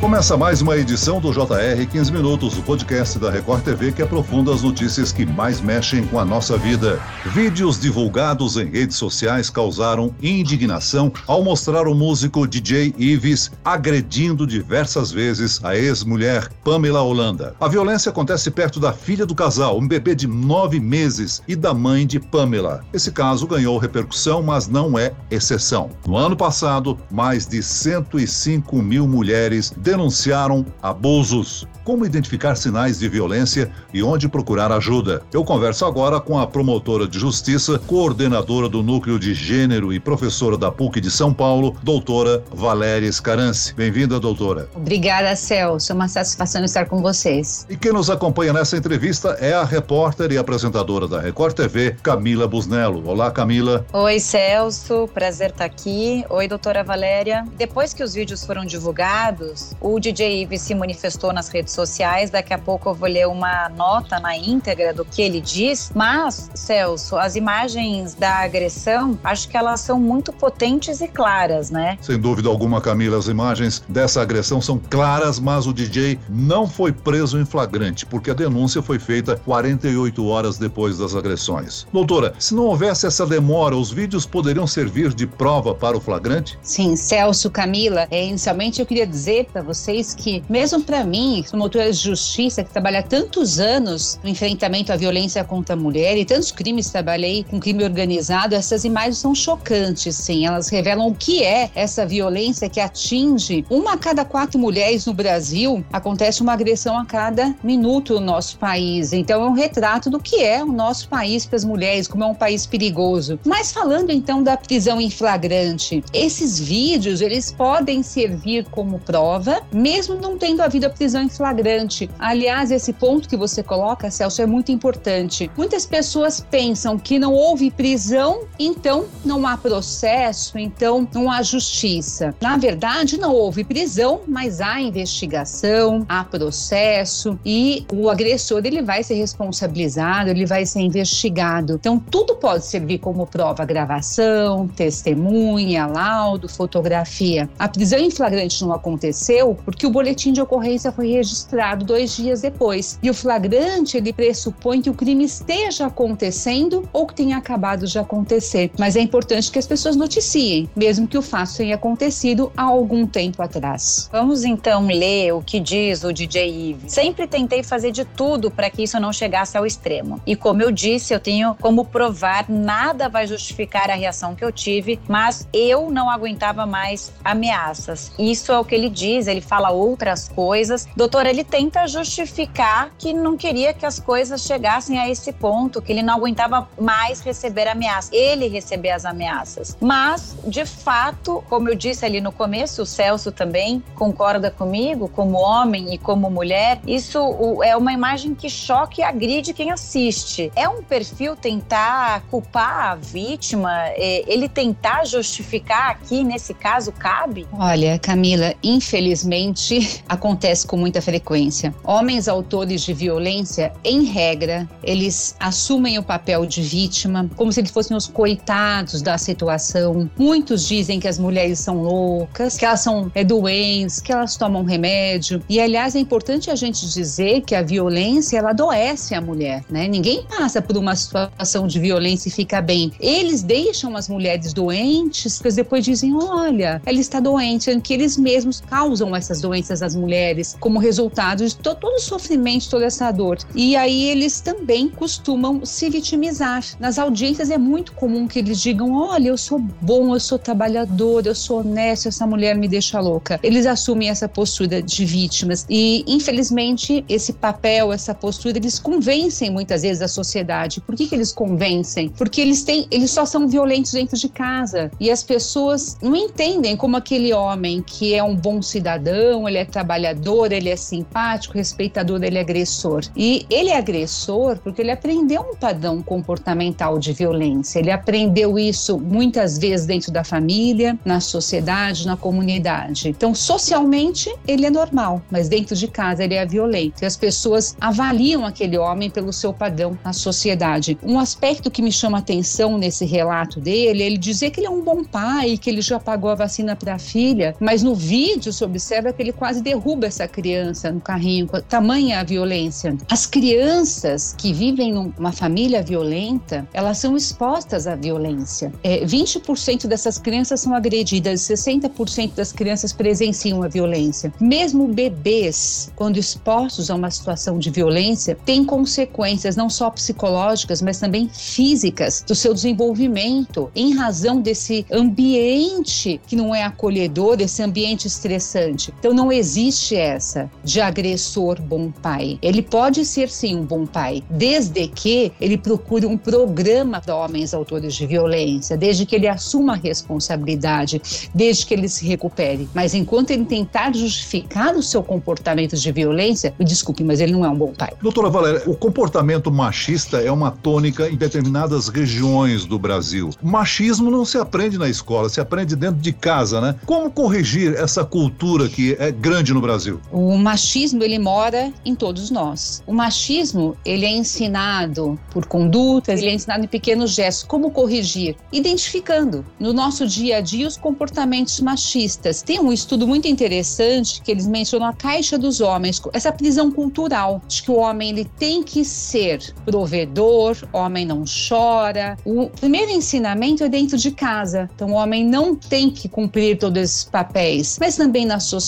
Começa mais uma edição do JR 15 Minutos, o podcast da Record TV que aprofunda as notícias que mais mexem com a nossa vida. Vídeos divulgados em redes sociais causaram indignação ao mostrar o músico DJ Ives agredindo diversas vezes a ex-mulher Pamela Holanda. A violência acontece perto da filha do casal, um bebê de nove meses, e da mãe de Pamela. Esse caso ganhou repercussão, mas não é exceção. No ano passado, mais de 105 mil mulheres denunciaram abusos. Como identificar sinais de violência e onde procurar ajuda? Eu converso agora com a promotora de justiça, coordenadora do Núcleo de Gênero e professora da PUC de São Paulo, doutora Valéria Scarance. Bem-vinda, doutora. Obrigada, Celso. É uma satisfação estar com vocês. E quem nos acompanha nessa entrevista é a repórter e apresentadora da Record TV, Camila Busnello. Olá, Camila. Oi, Celso. Prazer estar aqui. Oi, doutora Valéria. Depois que os vídeos foram divulgados, o DJ Ives se manifestou nas redes sociais. Daqui a pouco eu vou ler uma nota na íntegra do que ele diz. Mas, Celso, as imagens da agressão, acho que elas são muito potentes e claras, né? Sem dúvida alguma, Camila, as imagens dessa agressão são claras, mas o DJ não foi preso em flagrante, porque a denúncia foi feita 48 horas depois das agressões. Doutora, se não houvesse essa demora, os vídeos poderiam servir de prova para o flagrante? Sim, Celso, Camila, é, inicialmente eu queria dizer para vocês que, mesmo para mim, promotora de justiça que trabalha tantos anos no enfrentamento à violência contra a mulher e tantos crimes, trabalhei com crime organizado, essas imagens são chocantes, sim. Elas revelam o que é essa violência que atinge uma a cada quatro mulheres no Brasil. Acontece uma agressão a cada minuto no nosso país. Então, é um retrato do que é o nosso país para as mulheres, como é um país perigoso. Mas falando então da prisão em flagrante, esses vídeos eles podem servir como prova, mesmo não tendo havido a prisão em flagrante. Aliás, esse ponto que você coloca, Celso, é muito importante. Muitas pessoas pensam que não houve prisão, então não há processo, então não há justiça. Na verdade, não houve prisão, mas há investigação, há processo e o agressor ele vai ser responsabilizado, ele vai ser investigado. Então, tudo pode servir como prova: gravação, testemunha, laudo, fotografia. A prisão em flagrante não aconteceu porque o boletim de ocorrência foi registrado dois dias depois. E o flagrante ele pressupõe que o crime esteja acontecendo ou que tenha acabado de acontecer. Mas é importante que as pessoas noticiem, mesmo que o fato tenha acontecido há algum tempo atrás. Vamos então ler o que diz o DJ Eve. Sempre tentei fazer de tudo para que isso não chegasse ao extremo. E como eu disse, eu tenho como provar, nada vai justificar a reação que eu tive, mas eu não aguentava mais ameaças. Isso é o que ele diz, ele fala outras coisas. Doutor, ele tenta justificar que não queria que as coisas chegassem a esse ponto, que ele não aguentava mais receber ameaças. Ele receber as ameaças. Mas, de fato, como eu disse ali no começo, o Celso também concorda comigo, como homem e como mulher, isso é uma imagem que choca e agride quem assiste. É um perfil tentar culpar a vítima, é, ele tentar justificar aqui, nesse caso, cabe? Olha, Camila, infelizmente acontece com muita frequência. Homens autores de violência, em regra, eles assumem o papel de vítima, como se eles fossem os coitados da situação. Muitos dizem que as mulheres são loucas, que elas são é, doentes, que elas tomam remédio. E, aliás, é importante a gente dizer que a violência, ela adoece a mulher, né? Ninguém passa por uma situação de violência e fica bem. Eles deixam as mulheres doentes, porque depois dizem, olha, ela está doente, que eles mesmos causam essas doenças às mulheres como resultado de todo o sofrimento, toda essa dor. E aí eles também costumam se vitimizar. Nas audiências é muito comum que eles digam, olha, eu sou bom, eu sou trabalhador, eu sou honesto, essa mulher me deixa louca. Eles assumem essa postura de vítimas e, infelizmente, esse papel, essa postura, eles convencem muitas vezes a sociedade. Por que, que eles convencem? Porque eles têm, eles só são violentos dentro de casa e as pessoas não entendem como aquele homem que é um bom cidadão, ele é trabalhador, ele é simpático, respeitador, ele é agressor. E ele é agressor porque ele aprendeu um padrão comportamental de violência. Ele aprendeu isso muitas vezes dentro da família, na sociedade, na comunidade. Então, socialmente, ele é normal, mas dentro de casa ele é violento. E as pessoas avaliam aquele homem pelo seu padrão na sociedade. Um aspecto que me chama atenção nesse relato dele, ele dizer que ele é um bom pai, que ele já pagou a vacina para a filha, mas no vídeo, se observa que ele quase derruba essa criança no carrinho, tamanha a violência. As crianças que vivem numa família violenta, elas são expostas à violência. É, 20% dessas crianças são agredidas, 60% das crianças presenciam a violência. Mesmo bebês, quando expostos a uma situação de violência, têm consequências não só psicológicas, mas também físicas do seu desenvolvimento, em razão desse ambiente que não é acolhedor, esse ambiente estressante. Então não existe essa de agressor bom pai. Ele pode ser sim um bom pai, desde que ele procure um programa para homens autores de violência, desde que ele assuma a responsabilidade, desde que ele se recupere. Mas enquanto ele tentar justificar o seu comportamento de violência, desculpe, mas ele não é um bom pai. Doutora Valéria, o comportamento machista é uma tônica em determinadas regiões do Brasil. Machismo não se aprende na escola, se aprende dentro de casa, né? Como corrigir essa cultura que é grande no Brasil? O machismo, ele mora em todos nós. O machismo, ele é ensinado por condutas, ele é ensinado em pequenos gestos. Como corrigir? Identificando no nosso dia a dia os comportamentos machistas. Tem um estudo muito interessante que eles mencionam a caixa dos homens, essa prisão cultural de que o homem ele tem que ser provedor, homem não chora. O primeiro ensinamento é dentro de casa. Então o homem não tem que cumprir todos esses papéis, mas também na sociedade,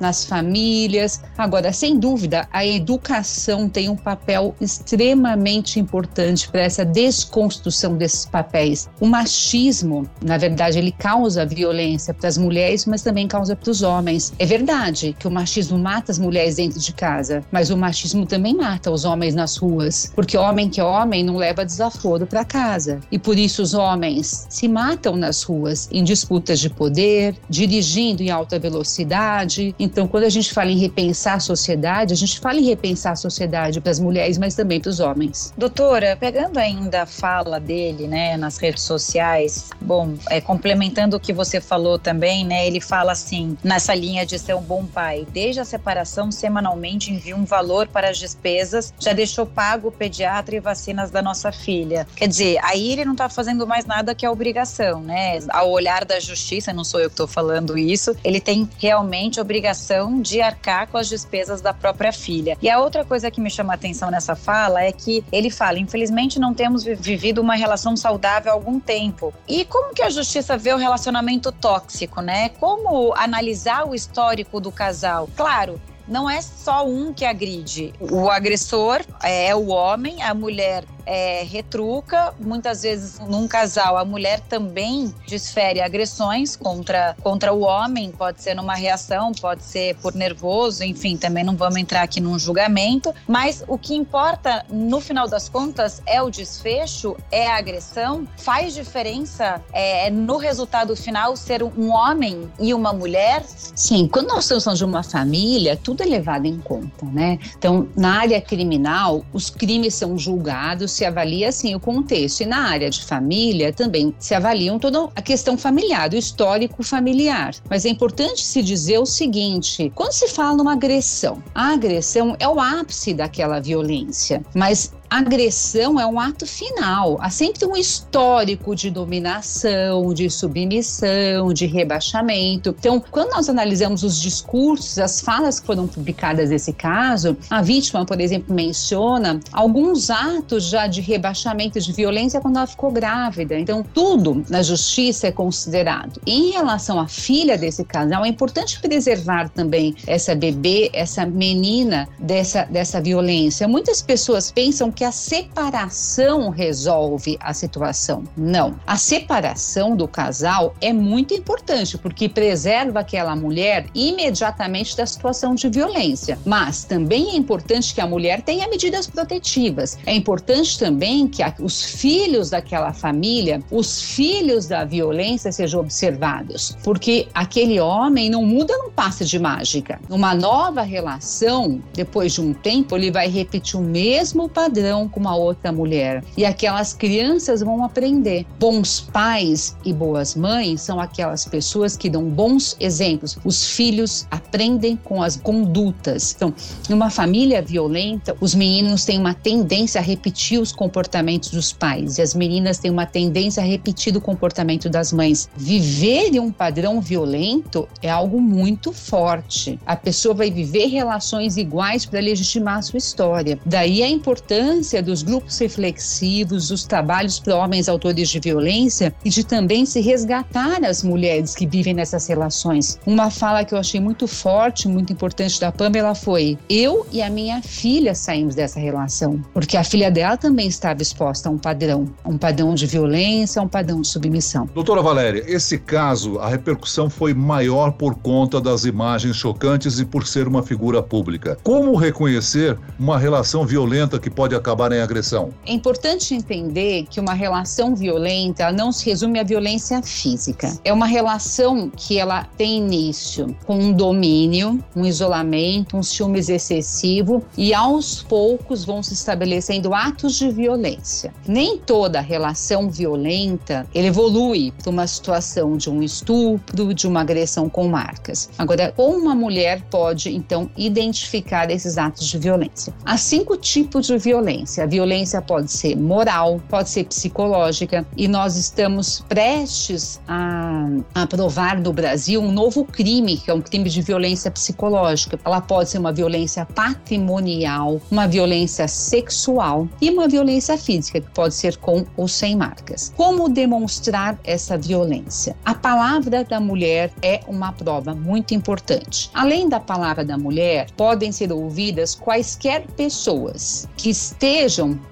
nas famílias. Agora, sem dúvida, a educação tem um papel extremamente importante para essa desconstrução desses papéis. O machismo, na verdade, ele causa violência para as mulheres, mas também causa para os homens. É verdade que o machismo mata as mulheres dentro de casa, mas o machismo também mata os homens nas ruas, porque homem que é homem não leva desaforo para casa. E por isso os homens se matam nas ruas em disputas de poder, dirigindo em alta velocidade. Então, quando a gente fala em repensar a sociedade, a gente fala em repensar a sociedade para as mulheres, mas também para os homens. Doutora, pegando ainda a fala dele, né, nas redes sociais, bom, é, complementando o que você falou também, né, ele fala assim, nessa linha de ser um bom pai, desde a separação, semanalmente envia um valor para as despesas, já deixou pago o pediatra e vacinas da nossa filha. Quer dizer, aí ele não está fazendo mais nada que a obrigação, né? Ao olhar da justiça, não sou eu que estou falando isso, ele tem realmente obrigação de arcar com as despesas da própria filha. E a outra coisa que me chama a atenção nessa fala é que ele fala: infelizmente não temos vivido uma relação saudável há algum tempo. E como que a justiça vê o relacionamento tóxico, né? Como analisar o histórico do casal? Claro, não é só um que agride. O agressor é o homem, a mulher é, retruca. Muitas vezes, num casal, a mulher também desfere agressões contra, contra o homem, pode ser numa reação, pode ser por nervoso, enfim, também não vamos entrar aqui num julgamento. Mas o que importa, no final das contas, é o desfecho, é a agressão. Faz diferença é, no resultado final ser um homem e uma mulher? Sim, quando nós falando de uma família, tudo é levado em conta, né? Então, na área criminal, os crimes são julgados se avalia assim o contexto. E na área de família também se avaliam toda a questão familiar, o histórico familiar. Mas é importante se dizer o seguinte: quando se fala numa agressão, a agressão é o ápice daquela violência, mas agressão é um ato final. Há sempre um histórico de dominação, de submissão, de rebaixamento. Então, quando nós analisamos os discursos, as falas que foram publicadas nesse caso, a vítima, por exemplo, menciona alguns atos já de rebaixamento de violência quando ela ficou grávida. Então, tudo na justiça é considerado. Em relação à filha desse casal, é importante preservar também essa bebê, essa menina dessa, dessa violência. Muitas pessoas pensam que a separação resolve a situação. Não. A separação do casal é muito importante porque preserva aquela mulher imediatamente da situação de violência. Mas também é importante que a mulher tenha medidas protetivas. É importante também que os filhos daquela família, os filhos da violência sejam observados, porque aquele homem não muda num passe de mágica. Numa nova relação, depois de um tempo, ele vai repetir o mesmo padrão padrão com uma outra mulher. E aquelas crianças vão aprender. Bons pais e boas mães são aquelas pessoas que dão bons exemplos. Os filhos aprendem com as condutas. Então, numa família violenta, os meninos têm uma tendência a repetir os comportamentos dos pais e as meninas têm uma tendência a repetir o comportamento das mães. Viver em um padrão violento é algo muito forte. A pessoa vai viver relações iguais para legitimar a sua história. Daí a importância dos grupos reflexivos, dos trabalhos para homens autores de violência e de também se resgatar as mulheres que vivem nessas relações. Uma fala que eu achei muito forte, muito importante da Pamela foi: eu e a minha filha saímos dessa relação, porque a filha dela também estava exposta a um padrão, um padrão de violência, um padrão de submissão. Doutora Valéria, esse caso, a repercussão foi maior por conta das imagens chocantes e por ser uma figura pública. Como reconhecer uma relação violenta que pode acabar em agressão? É importante entender que uma relação violenta não se resume à violência física. É uma relação que ela tem início com um domínio, um isolamento, um ciúmes excessivo e aos poucos vão se estabelecendo atos de violência. Nem toda relação violenta ele evolui para uma situação de um estupro, de uma agressão com marcas. Agora, como uma mulher pode então identificar esses atos de violência? Há cinco tipos de violência. A violência pode ser moral, pode ser psicológica e nós estamos prestes a aprovar no Brasil um novo crime, que é um crime de violência psicológica. Ela pode ser uma violência patrimonial, uma violência sexual e uma violência física, que pode ser com ou sem marcas. Como demonstrar essa violência? A palavra da mulher é uma prova muito importante. Além da palavra da mulher, podem ser ouvidas quaisquer pessoas que estejam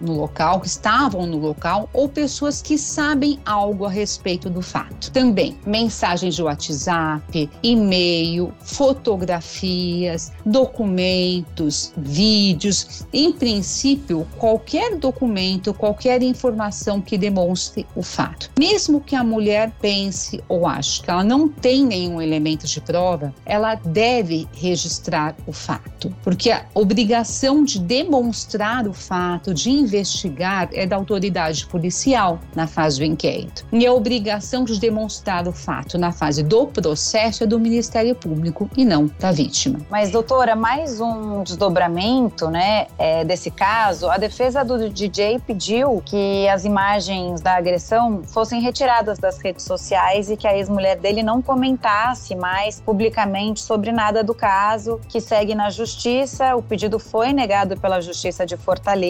no local, que estavam no local, ou pessoas que sabem algo a respeito do fato. Também mensagens de WhatsApp, e-mail, fotografias, documentos, vídeos, em princípio, qualquer documento, qualquer informação que demonstre o fato. Mesmo que a mulher pense ou ache que ela não tem nenhum elemento de prova, ela deve registrar o fato, porque a obrigação de demonstrar o fato, de investigar, é da autoridade policial na fase do inquérito. E a obrigação de demonstrar o fato na fase do processo é do Ministério Público e não da vítima. Mas, doutora, mais um desdobramento né, é, desse caso. A defesa do DJ pediu que as imagens da agressão fossem retiradas das redes sociais e que a ex-mulher dele não comentasse mais publicamente sobre nada do caso, que segue na justiça. O pedido foi negado pela Justiça de Fortaleza.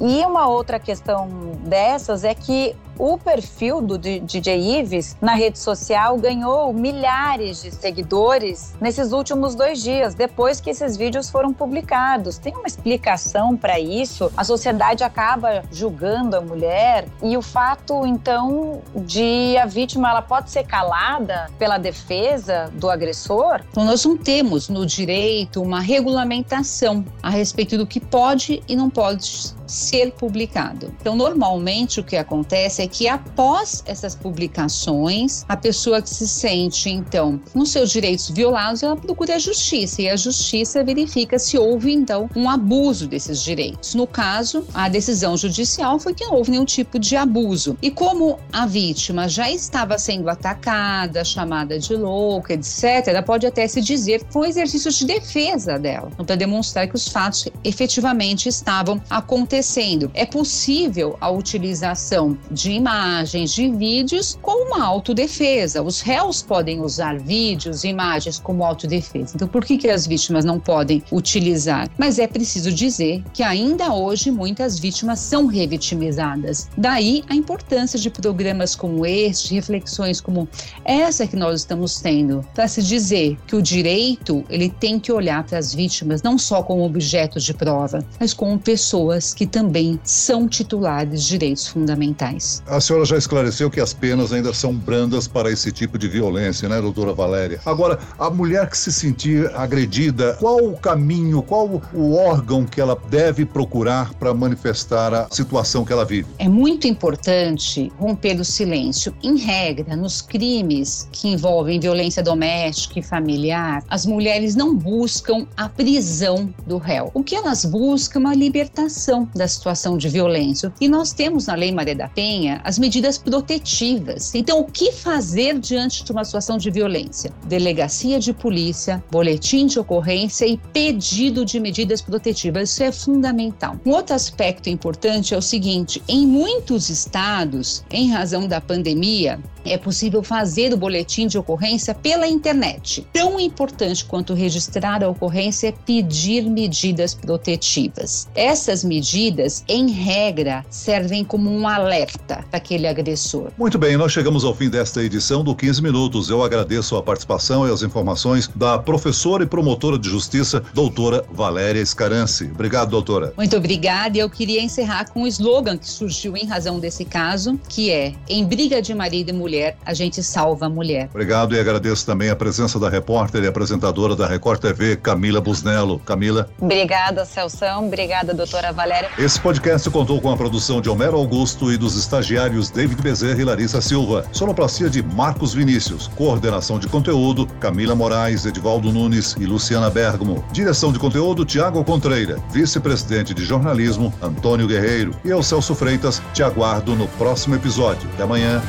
E uma outra questão dessas é que o perfil do DJ Ives na rede social ganhou milhares de seguidores nesses últimos dois dias, depois que esses vídeos foram publicados. Tem uma explicação para isso? A sociedade acaba julgando a mulher e o fato, então, de a vítima ela pode ser calada pela defesa do agressor? Então, nós não temos no direito uma regulamentação a respeito do que pode e não pode ser publicado. Então, normalmente o que acontece é que após essas publicações, a pessoa que se sente então com seus direitos violados, ela procura a justiça e a justiça verifica se houve então um abuso desses direitos. No caso, a decisão judicial foi que não houve nenhum tipo de abuso. E como a vítima já estava sendo atacada, chamada de louca, etc., ela pode até se dizer que foi um exercício de defesa dela, para demonstrar que os fatos efetivamente estavam acontecendo acontecendo. É possível a utilização de imagens, de vídeos como uma autodefesa. Os réus podem usar vídeos, imagens como autodefesa. Então, por que, que as vítimas não podem utilizar? Mas é preciso dizer que ainda hoje muitas vítimas são revitimizadas. Daí a importância de programas como este, reflexões como essa que nós estamos tendo, para se dizer que o direito ele tem que olhar para as vítimas não só como objetos de prova, mas como pessoas que também são titulares de direitos fundamentais. A senhora já esclareceu que as penas ainda são brandas para esse tipo de violência, né, doutora Valéria? Agora, a mulher que se sentir agredida, qual o caminho, qual o órgão que ela deve procurar para manifestar a situação que ela vive? É muito importante romper o silêncio. Em regra, nos crimes que envolvem violência doméstica e familiar, as mulheres não buscam a prisão do réu. O que elas buscam é a libertação da situação de violência. E nós temos na Lei Maria da Penha as medidas protetivas. Então, o que fazer diante de uma situação de violência? Delegacia de polícia, boletim de ocorrência e pedido de medidas protetivas. Isso é fundamental. Um outro aspecto importante é o seguinte: em muitos estados, em razão da pandemia, é possível fazer o boletim de ocorrência pela internet. Tão importante quanto registrar a ocorrência é pedir medidas protetivas. Essas medidas, em regra, servem como um alerta para aquele agressor. Muito bem, nós chegamos ao fim desta edição do 15 Minutos. Eu agradeço a participação e as informações da professora e promotora de justiça, doutora Valéria Escarance. Obrigado, doutora. Muito obrigada. E eu queria encerrar com um slogan que surgiu em razão desse caso, que é: em briga de marido e mulher, a gente salva a mulher. Obrigado e agradeço também a presença da repórter e apresentadora da Record TV, Camila Busnello. Camila. Obrigada, Celção. Obrigada, doutora Valéria. Esse podcast contou com a produção de Homero Augusto e dos estagiários David Bezerra e Larissa Silva. Sonoplastia de Marcos Vinícius. Coordenação de conteúdo, Camila Moraes, Edivaldo Nunes e Luciana Bergamo. Direção de conteúdo, Tiago Contreira. Vice-presidente de jornalismo, Antônio Guerreiro. E eu, Celso Freitas, te aguardo no próximo episódio. Até amanhã.